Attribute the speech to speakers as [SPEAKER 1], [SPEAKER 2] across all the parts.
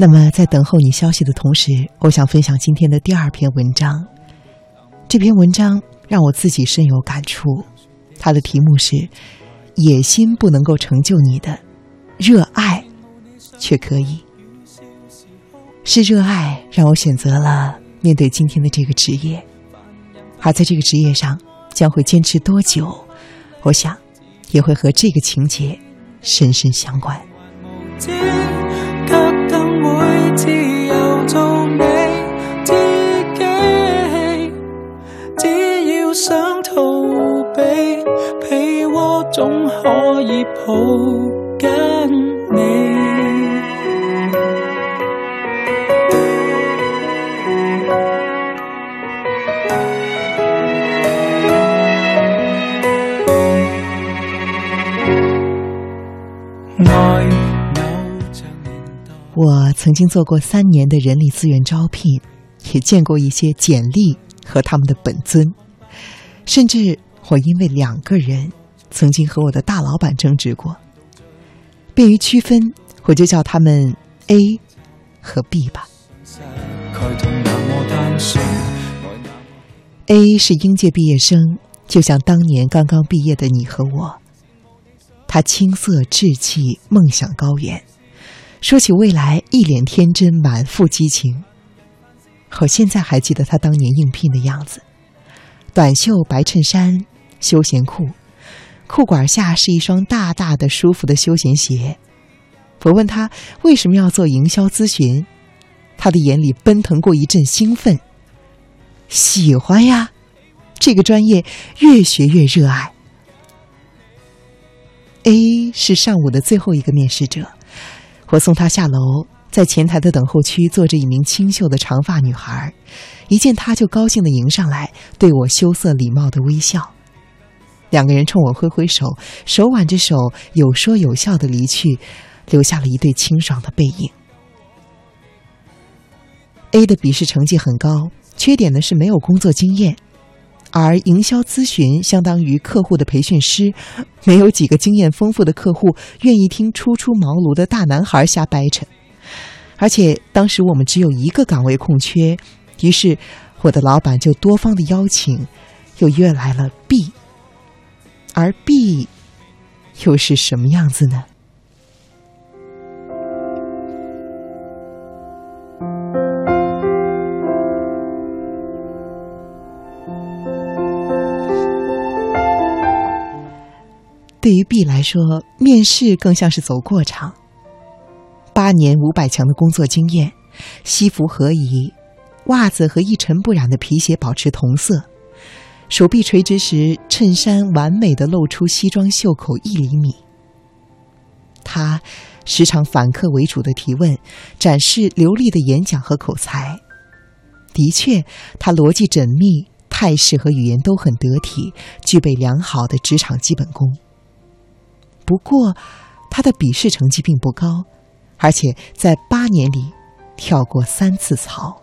[SPEAKER 1] 那么，在等候你消息的同时，我想分享今天的第二篇文章。这篇文章让我自己深有感触，它的题目是“野心不能够成就你的，热爱却可以”。是热爱让我选择了面对今天的这个职业，而在这个职业上将会坚持多久，我想也会和这个情节深深相关。
[SPEAKER 2] 会自由做你自己，只要想逃避，被窝总可以抱紧。
[SPEAKER 1] 曾经做过三年的人力资源招聘，也见过一些简历和他们的本尊，甚至我因为两个人曾经和我的大老板争执过。便于区分，我就叫他们 A 和 B 吧。A 是应届毕业生，就像当年刚刚毕业的你和我。他青涩稚气，梦想高远。说起未来，一脸天真，满腹激情。我现在还记得他当年应聘的样子：短袖白衬衫、休闲裤，裤管下是一双大大的、舒服的休闲鞋。我问他为什么要做营销咨询，他的眼里奔腾过一阵兴奋。喜欢呀，这个专业越学越热爱。A 是上午的最后一个面试者。我送他下楼，在前台的等候区坐着一名清秀的长发女孩，一见他就高兴的迎上来，对我羞涩礼貌的微笑。两个人冲我挥挥手，手挽着手，有说有笑的离去，留下了一对清爽的背影。A 的笔试成绩很高，缺点呢是没有工作经验。而营销咨询相当于客户的培训师，没有几个经验丰富的客户愿意听初出茅庐的大男孩瞎掰扯。而且当时我们只有一个岗位空缺，于是我的老板就多方的邀请，又约来了 B。而 B 又是什么样子呢？对于 B 来说，面试更像是走过场。八年五百强的工作经验，西服合宜，袜子和一尘不染的皮鞋保持同色，手臂垂直时，衬衫完美的露出西装袖口一厘米。他时常反客为主的提问，展示流利的演讲和口才。的确，他逻辑缜密，态势和语言都很得体，具备良好的职场基本功。不过，他的笔试成绩并不高，而且在八年里跳过三次槽。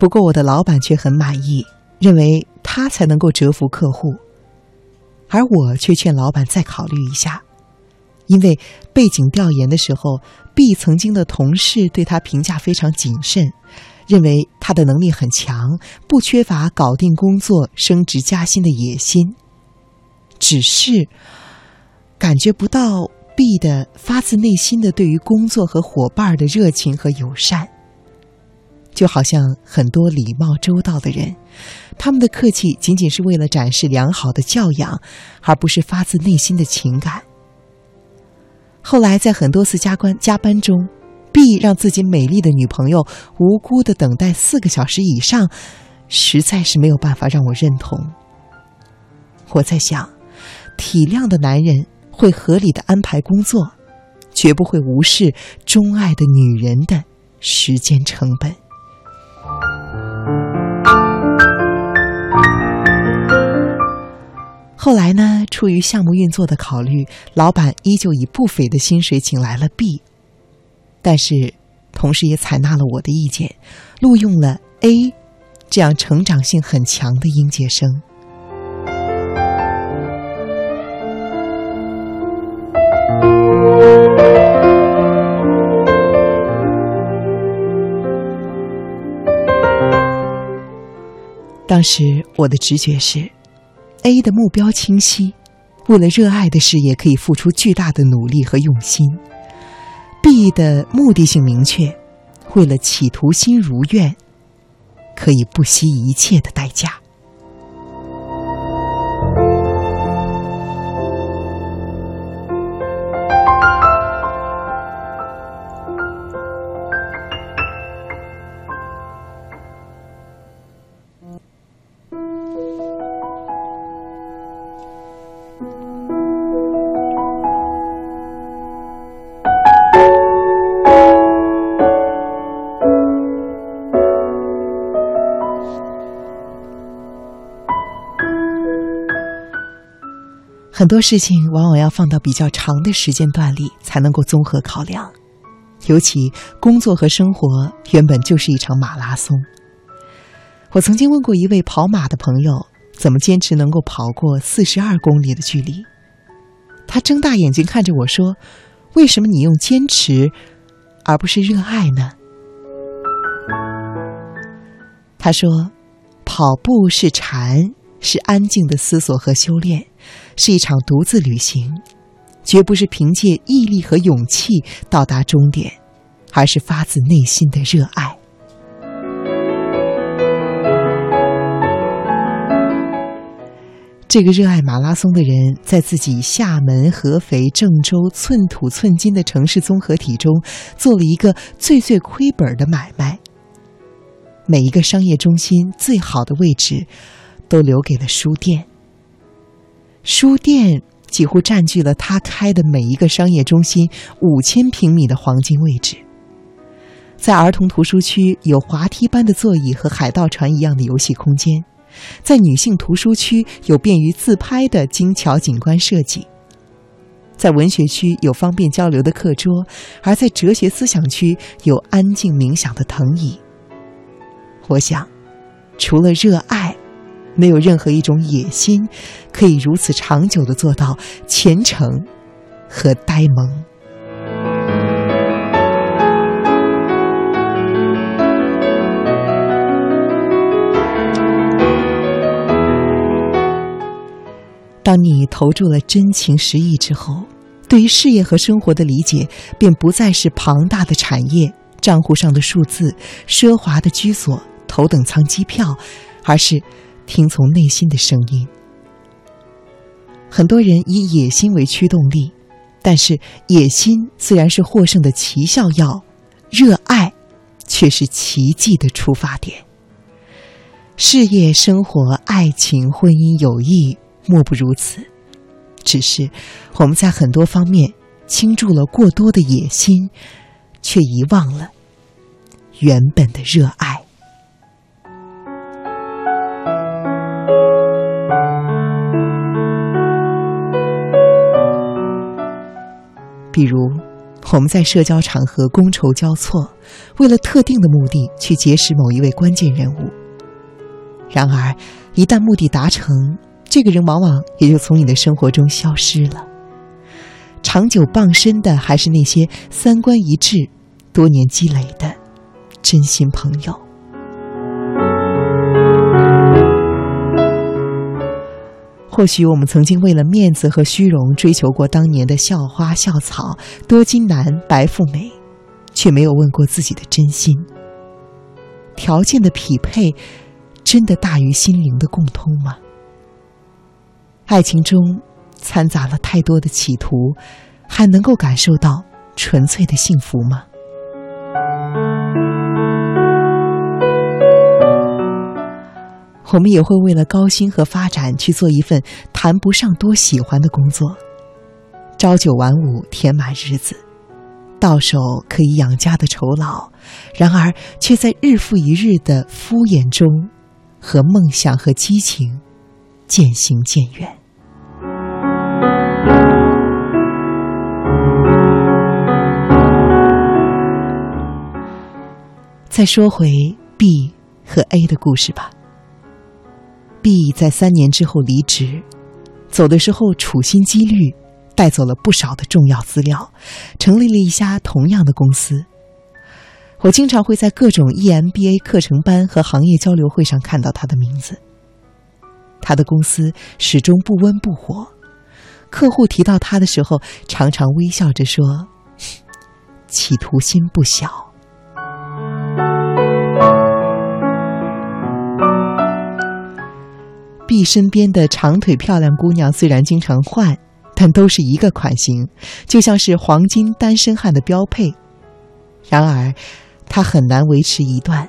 [SPEAKER 1] 不过，我的老板却很满意，认为他才能够折服客户，而我却劝老板再考虑一下，因为背景调研的时候，B 曾经的同事对他评价非常谨慎。认为他的能力很强，不缺乏搞定工作、升职加薪的野心，只是感觉不到 B 的发自内心的对于工作和伙伴的热情和友善。就好像很多礼貌周到的人，他们的客气仅仅是为了展示良好的教养，而不是发自内心的情感。后来在很多次加班加班中。B 让自己美丽的女朋友无辜的等待四个小时以上，实在是没有办法让我认同。我在想，体谅的男人会合理的安排工作，绝不会无视钟爱的女人的时间成本。后来呢出于项目运作的考虑老板依旧以不菲的薪水请来了 b 但是同时也采纳了我的意见录用了 a 这样成长性很强的应届生。当时我的直觉是，A 的目标清晰，为了热爱的事业可以付出巨大的努力和用心；B 的目的性明确，为了企图心如愿，可以不惜一切的代价。很多事情往往要放到比较长的时间段里才能够综合考量，尤其工作和生活原本就是一场马拉松。我曾经问过一位跑马的朋友，怎么坚持能够跑过四十二公里的距离？他睁大眼睛看着我说：“为什么你用坚持，而不是热爱呢？”他说：“跑步是禅。”是安静的思索和修炼，是一场独自旅行，绝不是凭借毅力和勇气到达终点，而是发自内心的热爱。这个热爱马拉松的人，在自己厦门、合肥、郑州寸土寸金的城市综合体中，做了一个最最亏本的买卖。每一个商业中心最好的位置。都留给了书店。书店几乎占据了他开的每一个商业中心五千平米的黄金位置。在儿童图书区有滑梯般的座椅和海盗船一样的游戏空间，在女性图书区有便于自拍的精巧景观设计，在文学区有方便交流的课桌，而在哲学思想区有安静冥想的藤椅。我想，除了热爱。没有任何一种野心，可以如此长久的做到虔诚和呆萌。当你投注了真情实意之后，对于事业和生活的理解，便不再是庞大的产业、账户上的数字、奢华的居所、头等舱机票，而是。听从内心的声音。很多人以野心为驱动力，但是野心虽然是获胜的奇效药，热爱却是奇迹的出发点。事业、生活、爱情、婚姻、友谊，莫不如此。只是我们在很多方面倾注了过多的野心，却遗忘了原本的热爱。比如，我们在社交场合觥筹交错，为了特定的目的去结识某一位关键人物。然而，一旦目的达成，这个人往往也就从你的生活中消失了。长久傍身的，还是那些三观一致、多年积累的真心朋友。或许我们曾经为了面子和虚荣追求过当年的校花校草、多金男白富美，却没有问过自己的真心。条件的匹配，真的大于心灵的共通吗？爱情中掺杂了太多的企图，还能够感受到纯粹的幸福吗？我们也会为了高薪和发展去做一份谈不上多喜欢的工作，朝九晚五填满日子，到手可以养家的酬劳，然而却在日复一日的敷衍中，和梦想和激情渐行渐远。再说回 B 和 A 的故事吧。B 在三年之后离职，走的时候处心积虑，带走了不少的重要资料，成立了一家同样的公司。我经常会在各种 EMBA 课程班和行业交流会上看到他的名字。他的公司始终不温不火，客户提到他的时候，常常微笑着说：“ 企图心不小。”身边的长腿漂亮姑娘虽然经常换，但都是一个款型，就像是黄金单身汉的标配。然而，他很难维持一段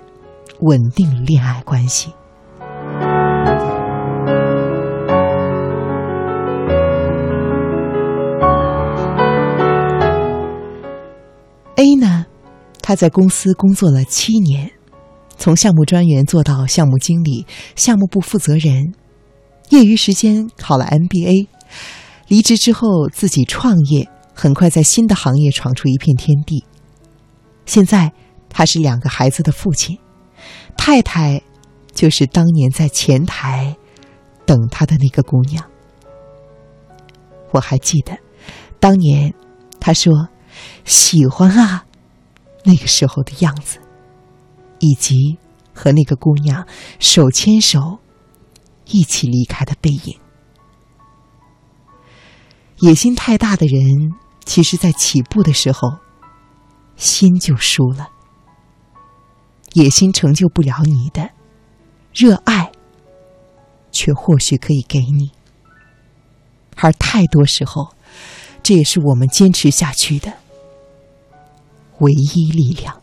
[SPEAKER 1] 稳定恋爱关系。A 呢，他在公司工作了七年，从项目专员做到项目经理、项目部负责人，业余时间考了 MBA，离职之后自己创业，很快在新的行业闯出一片天地。现在他是两个孩子的父亲，太太就是当年在前台等他的那个姑娘。我还记得，当年他说。喜欢啊，那个时候的样子，以及和那个姑娘手牵手一起离开的背影。野心太大的人，其实在起步的时候，心就输了。野心成就不了你的，热爱却或许可以给你。而太多时候，这也是我们坚持下去的。唯一力量。